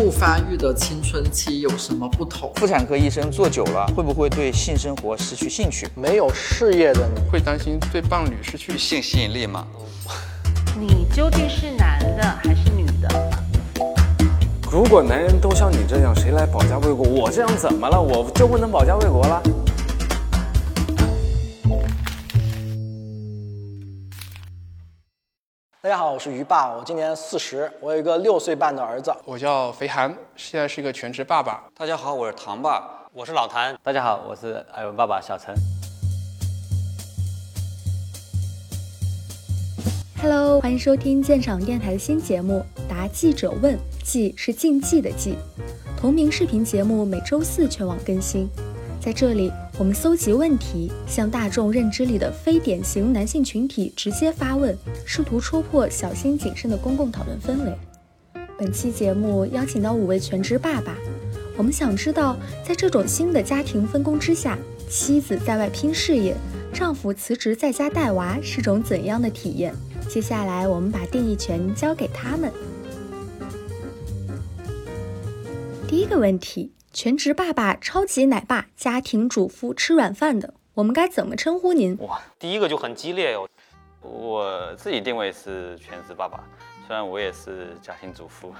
不发育的青春期有什么不同？妇产科医生做久了，会不会对性生活失去兴趣？没有事业的你，会担心对伴侣失去性吸引力吗？你究竟是男的还是女的？如果男人都像你这样，谁来保家卫国？我这样怎么了？我就不能保家卫国了？大家好，我是于爸，我今年四十，我有一个六岁半的儿子。我叫肥涵，现在是一个全职爸爸。大家好，我是唐爸，我是老谭。大家好，我是艾文爸爸小陈。Hello，欢迎收听鉴赏电台的新节目《答记者问》，记是竞技的记。同名视频节目每周四全网更新。在这里，我们搜集问题，向大众认知里的非典型男性群体直接发问，试图戳破小心谨慎的公共讨论氛围。本期节目邀请到五位全职爸爸，我们想知道，在这种新的家庭分工之下，妻子在外拼事业，丈夫辞职在家带娃是种怎样的体验？接下来，我们把定义权交给他们。第一个问题。全职爸爸、超级奶爸、家庭主妇吃软饭的，我们该怎么称呼您？哇，第一个就很激烈哟。我自己定位是全职爸爸，虽然我也是家庭主妇。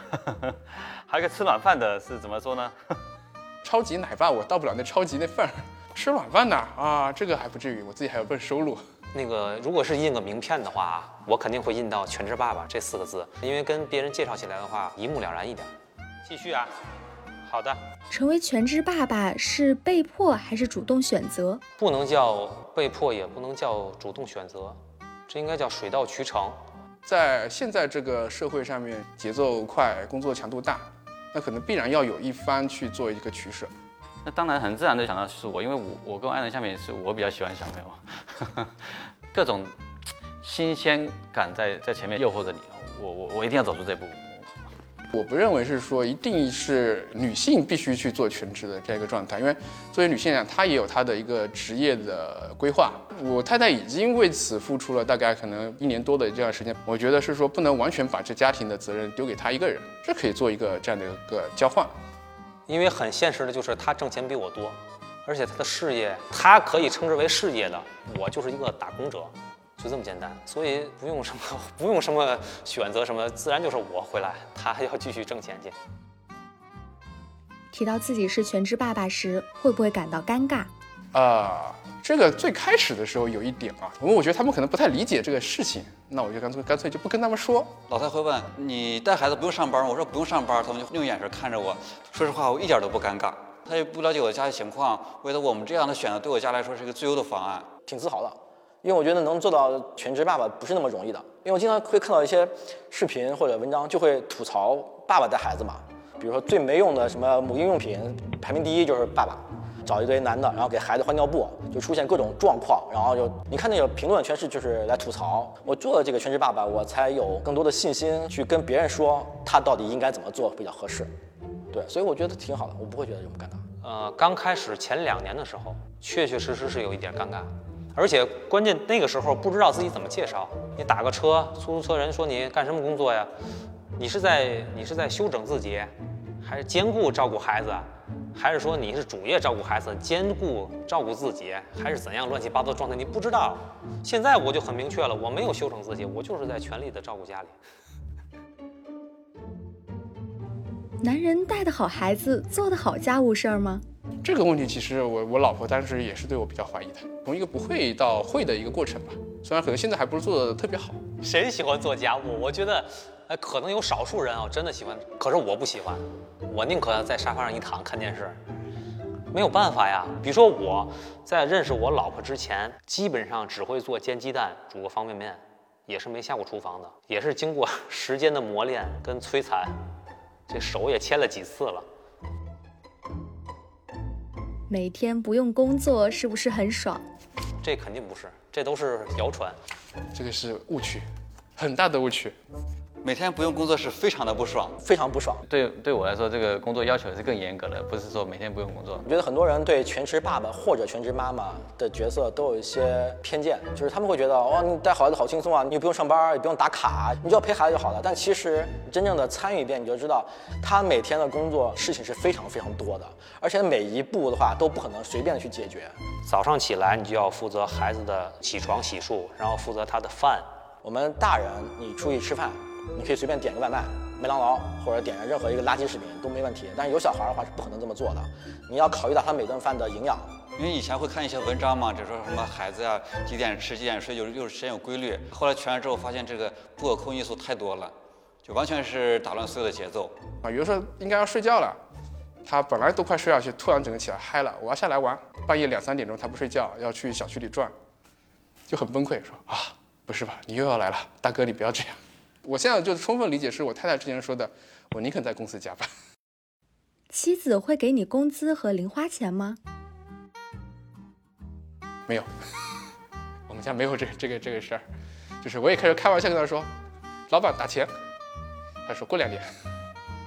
还有个吃软饭的是怎么说呢？超级奶爸，我到不了那超级那份儿。吃软饭的啊，这个还不至于，我自己还有份收入。那个，如果是印个名片的话，我肯定会印到“全职爸爸”这四个字，因为跟别人介绍起来的话一目了然一点。继续啊。好的，成为全职爸爸是被迫还是主动选择？不能叫被迫，也不能叫主动选择，这应该叫水到渠成。在现在这个社会上面，节奏快，工作强度大，那可能必然要有一方去做一个取舍。那当然很自然的想到是我，因为我我跟我爱人下面也是我比较喜欢小朋友，各种新鲜感在在前面诱惑着你，我我我一定要走出这步。我不认为是说一定是女性必须去做全职的这样一个状态，因为作为女性来讲，她也有她的一个职业的规划。我太太已经为此付出了大概可能一年多的这样时间，我觉得是说不能完全把这家庭的责任丢给她一个人，这可以做一个这样的一个交换。因为很现实的就是她挣钱比我多，而且她的事业，她可以称之为事业的，我就是一个打工者。就这么简单，所以不用什么，不用什么选择什么，自然就是我回来，他还要继续挣钱去。提到自己是全职爸爸时，会不会感到尴尬？啊，这个最开始的时候有一点啊，因为我觉得他们可能不太理解这个事情，那我就干脆干脆就不跟他们说。老太会问你带孩子不用上班吗？我说不用上班，他们就用眼神看着我。说实话，我一点都不尴尬。他也不了解我的家庭情况，为了我们这样的选择，对我家来说是一个最优的方案，挺自豪的。因为我觉得能做到全职爸爸不是那么容易的，因为我经常会看到一些视频或者文章，就会吐槽爸爸带孩子嘛。比如说最没用的什么母婴用品，排名第一就是爸爸，找一堆男的，然后给孩子换尿布，就出现各种状况，然后就你看那个评论全是就是来吐槽。我做了这个全职爸爸，我才有更多的信心去跟别人说他到底应该怎么做比较合适。对，所以我觉得挺好的，我不会觉得有什么尴尬。呃，刚开始前两年的时候，确确实实是有一点尴尬。而且关键那个时候不知道自己怎么介绍，你打个车，出租车人说你干什么工作呀？你是在你是在休整自己，还是兼顾照顾孩子？还是说你是主业照顾孩子，兼顾照顾自己，还是怎样乱七八糟的状态？你不知道。现在我就很明确了，我没有休整自己，我就是在全力的照顾家里。男人带得好孩子，做得好家务事儿吗？这个问题其实我我老婆当时也是对我比较怀疑的，从一个不会到会的一个过程吧。虽然可能现在还不是做的特别好。谁喜欢做家务？我觉得，哎，可能有少数人啊真的喜欢，可是我不喜欢，我宁可在沙发上一躺看电视。没有办法呀，比如说我在认识我老婆之前，基本上只会做煎鸡蛋、煮个方便面，也是没下过厨房的，也是经过 时间的磨练跟摧残，这手也切了几次了。每天不用工作是不是很爽？这肯定不是，这都是谣传。这个是误区，很大的误区。每天不用工作是非常的不爽，非常不爽。对对我来说，这个工作要求是更严格的，不是说每天不用工作。我觉得很多人对全职爸爸或者全职妈妈的角色都有一些偏见，就是他们会觉得，哦，你带孩子好轻松啊，你不用上班，也不用打卡，你只要陪孩子就好了。但其实真正的参与一遍，你就知道，他每天的工作事情是非常非常多的，而且每一步的话都不可能随便的去解决。早上起来，你就要负责孩子的起床洗漱，然后负责他的饭。我们大人，你出去吃饭。你可以随便点个外卖，麦当劳或者点任何一个垃圾食品都没问题。但是有小孩的话是不可能这么做的，你要考虑到他每顿饭的营养。因为以前会看一些文章嘛，就说什么孩子呀几点吃几点睡，就是又是时间有规律。后来全了之后发现这个不可控因素太多了，就完全是打乱所有的节奏。啊，比如说应该要睡觉了，他本来都快睡下去，突然整个起来嗨了，我要下来玩。半夜两三点钟他不睡觉，要去小区里转，就很崩溃，说啊，不是吧，你又要来了，大哥你不要这样。我现在就充分理解是我太太之前说的，我宁肯在公司加班。妻子会给你工资和零花钱吗？没有，我们家没有这个这个这个事儿。就是我也开始开玩笑跟他说，老板打钱。他说过两年。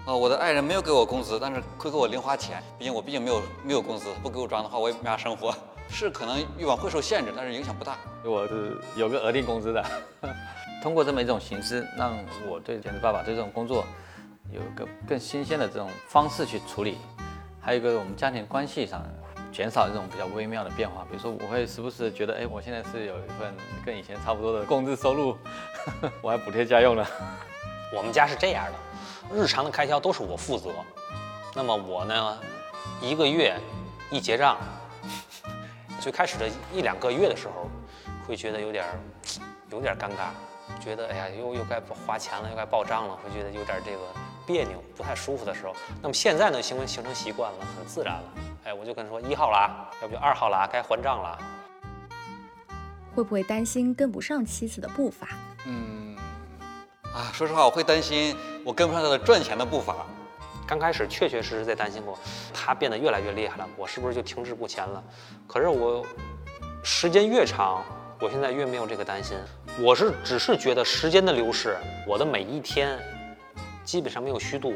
哦，我的爱人没有给我工资，但是会给我零花钱。毕竟我毕竟没有没有工资，不给我装的话，我也没法生活。是可能欲望会受限制，但是影响不大。我是有个额定工资的。通过这么一种形式，让我对全职爸爸对这种工作有一个更新鲜的这种方式去处理，还有一个我们家庭关系上减少这种比较微妙的变化。比如说，我会时不时觉得，哎，我现在是有一份跟以前差不多的 工资收入，我还补贴家用呢。我们家是这样的，日常的开销都是我负责。那么我呢，一个月一结账，最开始的一两个月的时候，会觉得有点有点尴尬。觉得哎呀，又又该花钱了，又该报账了，会觉得有点这个别扭，不太舒服的时候。那么现在呢，行为形成习惯了，很自然了。哎，我就跟他说一号了，要不就二号了，该还账了。会不会担心跟不上妻子的步伐？嗯，啊，说实话，我会担心我跟不上他的赚钱的步伐。刚开始确确实实在担心过，他变得越来越厉害了，我是不是就停滞不前了？可是我时间越长。我现在越没有这个担心，我是只是觉得时间的流逝，我的每一天基本上没有虚度，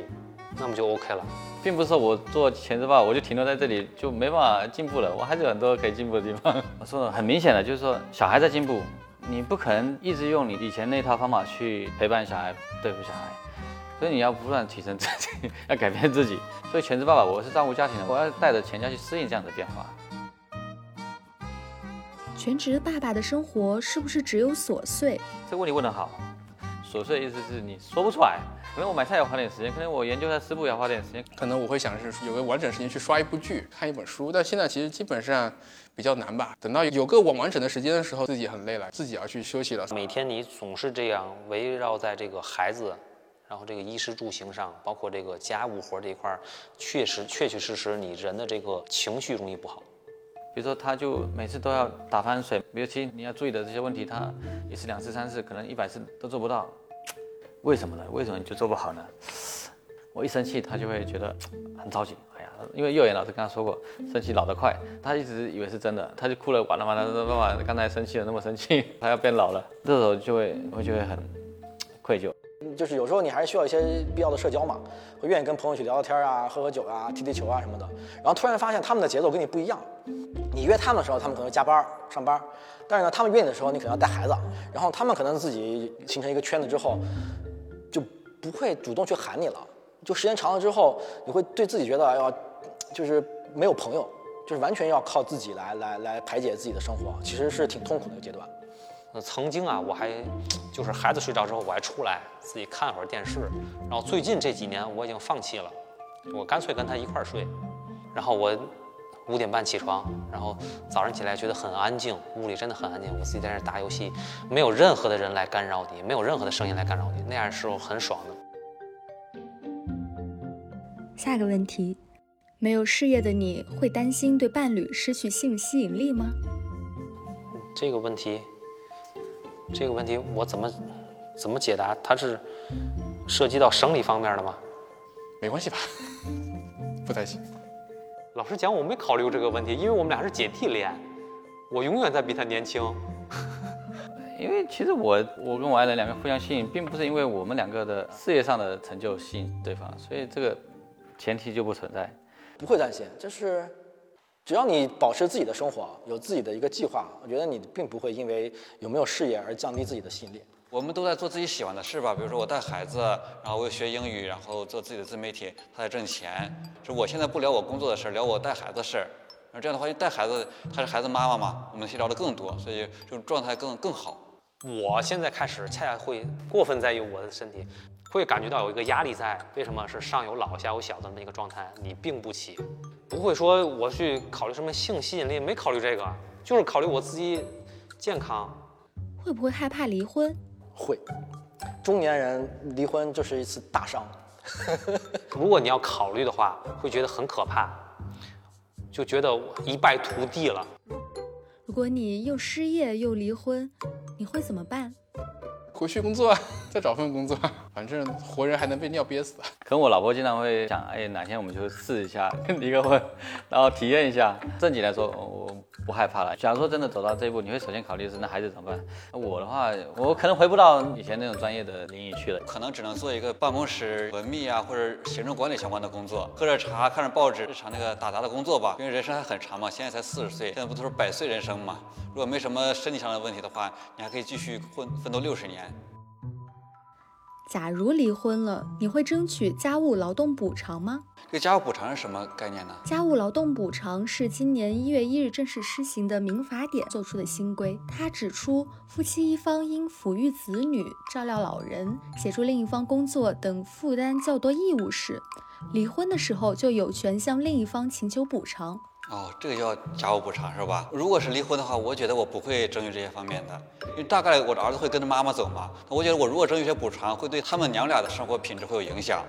那么就 OK 了，并不是说我做全职爸我就停留在这里就没办法进步了，我还是有很多可以进步的地方。我说的很明显的就是说，小孩在进步，你不可能一直用你以前那套方法去陪伴小孩、对付小孩，所以你要不断提升自己，要改变自己。所以全职爸爸我是照顾家庭的，我要带着全家去适应这样的变化。全职爸爸的生活是不是只有琐碎？这个问题问得好。琐碎意思是你说不出来。可能我买菜要花点时间，可能我研究一下食谱要花点时间，可能我会想是有个完整时间去刷一部剧、看一本书。但现在其实基本上比较难吧。等到有个完完整的时间的时候，自己很累了，自己要去休息了。每天你总是这样围绕在这个孩子，然后这个衣食住行上，包括这个家务活这一块，确实确确实实你人的这个情绪容易不好。比如说，他就每次都要打翻水，尤其你要注意的这些问题，他一次、两次、三次，可能一百次都做不到。为什么呢？为什么你就做不好呢？我一生气，他就会觉得很着急。哎呀，因为幼儿园老师跟他说过，生气老得快，他一直以为是真的，他就哭了，完了完了，爸爸刚才生气了那么生气，他要变老了，这时候就会会就会很愧疚。就是有时候你还是需要一些必要的社交嘛，会愿意跟朋友去聊聊天啊，喝喝酒啊，踢踢球啊什么的。然后突然发现他们的节奏跟你不一样。你约他们的时候，他们可能加班上班，但是呢，他们约你的时候，你可能要带孩子，然后他们可能自己形成一个圈子之后，就不会主动去喊你了。就时间长了之后，你会对自己觉得，哎呀，就是没有朋友，就是完全要靠自己来来来排解自己的生活，其实是挺痛苦的一个阶段。曾经啊，我还就是孩子睡着之后，我还出来自己看会儿电视，然后最近这几年我已经放弃了，我干脆跟他一块儿睡，然后我。五点半起床，然后早上起来觉得很安静，屋里真的很安静。我自己在那打游戏，没有任何的人来干扰你，没有任何的声音来干扰你，那样时候很爽的。下个问题，没有事业的你会担心对伴侣失去性吸引力吗？这个问题，这个问题我怎么怎么解答？它是涉及到生理方面的吗？没关系吧，不担心。老实讲，我没考虑过这个问题，因为我们俩是姐弟恋，我永远在比他年轻。因 因为其实我我跟我爱人两个互相吸引，并不是因为我们两个的事业上的成就吸引对方，所以这个前提就不存在。不会担心，就是只要你保持自己的生活，有自己的一个计划，我觉得你并不会因为有没有事业而降低自己的吸引力。我们都在做自己喜欢的事吧，比如说我带孩子，然后我又学英语，然后做自己的自媒体，他在挣钱。就我现在不聊我工作的事儿，聊我带孩子的事儿。那这样的话，带孩子，她是孩子妈妈嘛，我们聊的更多，所以这种状态更更好。我现在开始恰恰会过分在意我的身体，会感觉到有一个压力在。为什么是上有老下有小的那个状态？你并不起，不会说我去考虑什么性吸引力，没考虑这个，就是考虑我自己健康。会不会害怕离婚？会，中年人离婚就是一次大伤。如果你要考虑的话，会觉得很可怕，就觉得一败涂地了。如果你又失业又离婚，你会怎么办？回去工作，再找份工作，反正活人还能被尿憋死。可能我老婆经常会想，哎，哪天我们就试一下离个婚，然后体验一下。正经来说，我不害怕了。假如说真的走到这一步，你会首先考虑是那孩子怎么办？我的话，我可能回不到以前那种专业的领域去了，可能只能做一个办公室文秘啊，或者行政管理相关的工作，喝着茶，看着报纸，日常那个打杂的工作吧。因为人生还很长嘛，现在才四十岁，现在不都是百岁人生嘛？如果没什么身体上的问题的话，你还可以继续混奋斗六十年。假如离婚了，你会争取家务劳动补偿吗？这个家务补偿是什么概念呢？家务劳动补偿是今年一月一日正式施行的民法典做出的新规。它指出，夫妻一方因抚育子女、照料老人、协助另一方工作等负担较多义务时，离婚的时候就有权向另一方请求补偿。哦，这个叫家务补偿是吧？如果是离婚的话，我觉得我不会争取这些方面的，因为大概我的儿子会跟着妈妈走嘛。我觉得我如果争取些补偿，会对他们娘俩的生活品质会有影响。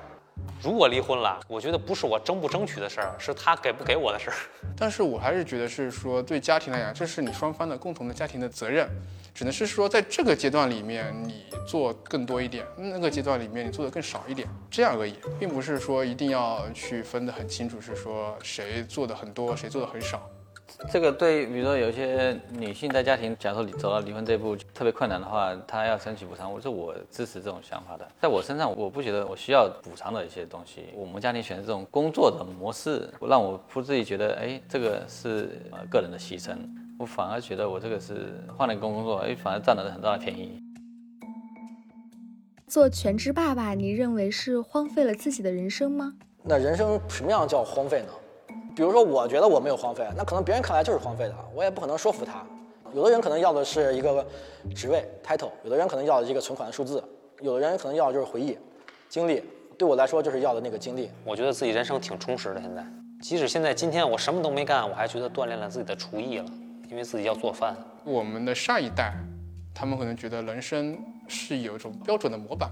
如果离婚了，我觉得不是我争不争取的事儿，是他给不给我的事儿。但是我还是觉得是说，对家庭来讲，这是你双方的共同的家庭的责任。只能是说，在这个阶段里面，你做更多一点；那个阶段里面，你做的更少一点，这样而已，并不是说一定要去分得很清楚，是说谁做的很多，谁做的很少。这个对，比如说有些女性在家庭，假如说走到离婚这一步特别困难的话，她要争取补偿，我是我支持这种想法的。在我身上，我不觉得我需要补偿的一些东西。我们家庭选择这种工作的模式，让我不自己觉得，哎，这个是呃个人的牺牲。我反而觉得我这个是换了一个工作，哎，反而占了很大的便宜。做全职爸爸，你认为是荒废了自己的人生吗？那人生什么样叫荒废呢？比如说，我觉得我没有荒废，那可能别人看来就是荒废的，我也不可能说服他。有的人可能要的是一个职位 title，有的人可能要的是一个存款的数字，有的人可能要的就是回忆、经历。对我来说，就是要的那个经历。我觉得自己人生挺充实的。现在，即使现在今天我什么都没干，我还觉得锻炼了自己的厨艺了，因为自己要做饭。我们的上一代，他们可能觉得人生是有一种标准的模板，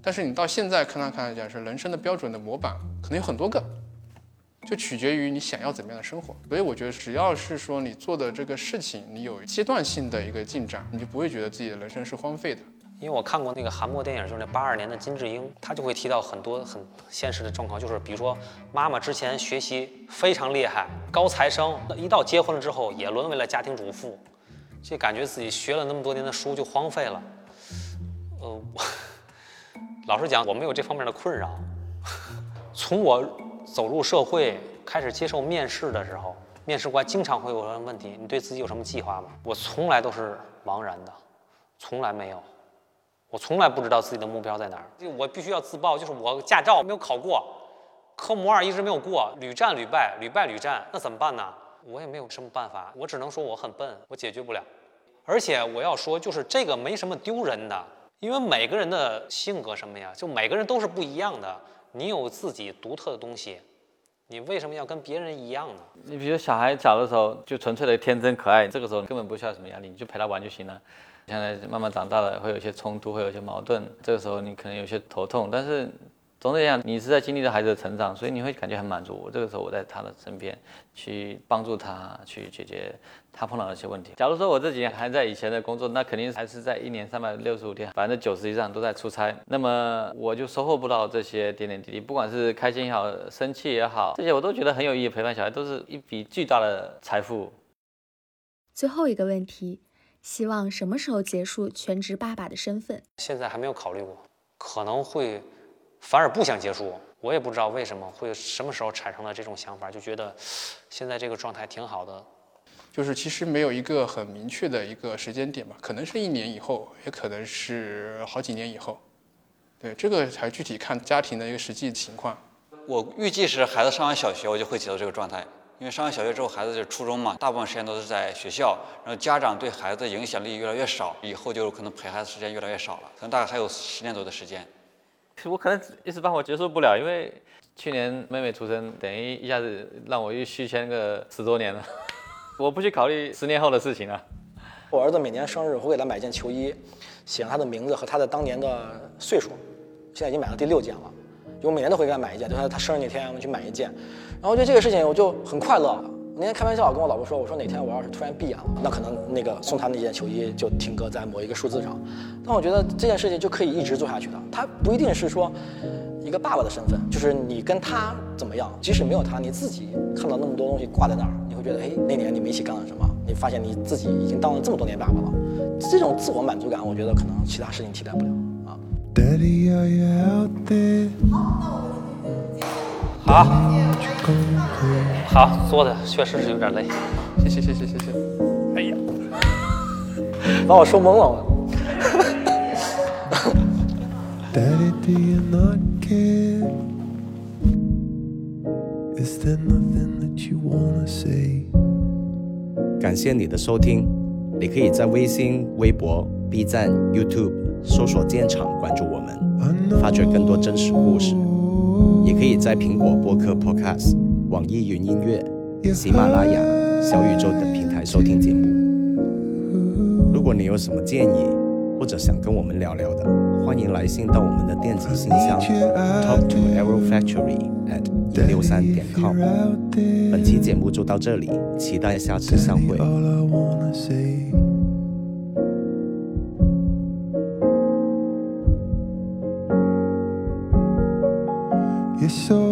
但是你到现在看来看来讲，是人生的标准的模板可能有很多个。就取决于你想要怎么样的生活，所以我觉得只要是说你做的这个事情，你有阶段性的一个进展，你就不会觉得自己的人生是荒废的。因为我看过那个韩国电影，就是那八二年的金智英，他就会提到很多很现实的状况，就是比如说妈妈之前学习非常厉害，高材生，那一到结婚了之后也沦为了家庭主妇，就感觉自己学了那么多年的书就荒废了。呃，老实讲，我没有这方面的困扰。从我。走入社会，开始接受面试的时候，面试官经常会问问题：“你对自己有什么计划吗？”我从来都是茫然的，从来没有，我从来不知道自己的目标在哪儿。我必须要自曝，就是我驾照没有考过，科目二一直没有过，屡战屡败，屡败屡战，那怎么办呢？我也没有什么办法，我只能说我很笨，我解决不了。而且我要说，就是这个没什么丢人的，因为每个人的性格什么呀，就每个人都是不一样的。你有自己独特的东西，你为什么要跟别人一样呢？你比如小孩小的时候就纯粹的天真可爱，这个时候根本不需要什么压力，你就陪他玩就行了。现在慢慢长大了，会有一些冲突，会有一些矛盾，这个时候你可能有些头痛，但是。总体讲，你是在经历着孩子的成长，所以你会感觉很满足。我这个时候我在他的身边，去帮助他，去解决他碰到的一些问题。假如说我这几年还在以前的工作，那肯定还是在一年三百六十五天，百分之九十以上都在出差，那么我就收获不到这些点点滴滴，不管是开心也好，生气也好，这些我都觉得很有意义。陪伴小孩都是一笔巨大的财富。最后一个问题，希望什么时候结束全职爸爸的身份？现在还没有考虑过，可能会反而不想结束。我也不知道为什么会什么时候产生了这种想法，就觉得现在这个状态挺好的。就是其实没有一个很明确的一个时间点吧，可能是一年以后，也可能是好几年以后。对，这个还具体看家庭的一个实际情况。我预计是孩子上完小学，我就会结束这个状态。因为上完小学之后，孩子就是初中嘛，大部分时间都是在学校，然后家长对孩子的影响力越来越少，以后就可能陪孩子时间越来越少了，可能大概还有十年多的时间。我可能一时半会接受不了，因为去年妹妹出生，等于一下子让我又续签个十多年了。我不去考虑十年后的事情了。我儿子每年生日，我给他买件球衣，写上他的名字和他的当年的岁数，现在已经买了第六件了。就我每年都会给他买一件，就他他生日那天我们去买一件。然后我觉得这个事情我就很快乐。那天开玩笑跟我老婆说，我说哪天我要是突然闭眼了，那可能那个送他那件球衣就停格在某一个数字上。但我觉得这件事情就可以一直做下去的。他不一定是说一个爸爸的身份，就是你跟他怎么样，即使没有他，你自己看到那么多东西挂在那儿，你会觉得，哎，那年你们一起干了什么？你发现你自己已经当了这么多年爸爸了，这种自我满足感，我觉得可能其他事情替代不了啊。好，好，做的确实是有点累，谢谢谢谢谢谢。哎呀，把我说懵了。感谢你的收听，你可以在微信、微博、B 站、YouTube 搜索“建厂”，关注我们，发掘更多真实故事。也可以在苹果播客 Podcast、网易云音乐、喜马拉雅、小宇宙等平台收听节目。如果你有什么建议，或者想跟我们聊聊的，欢迎来信到我们的电子信箱 talk to arrow factory at 一六三点 com。本期节目就到这里，期待下次相会。So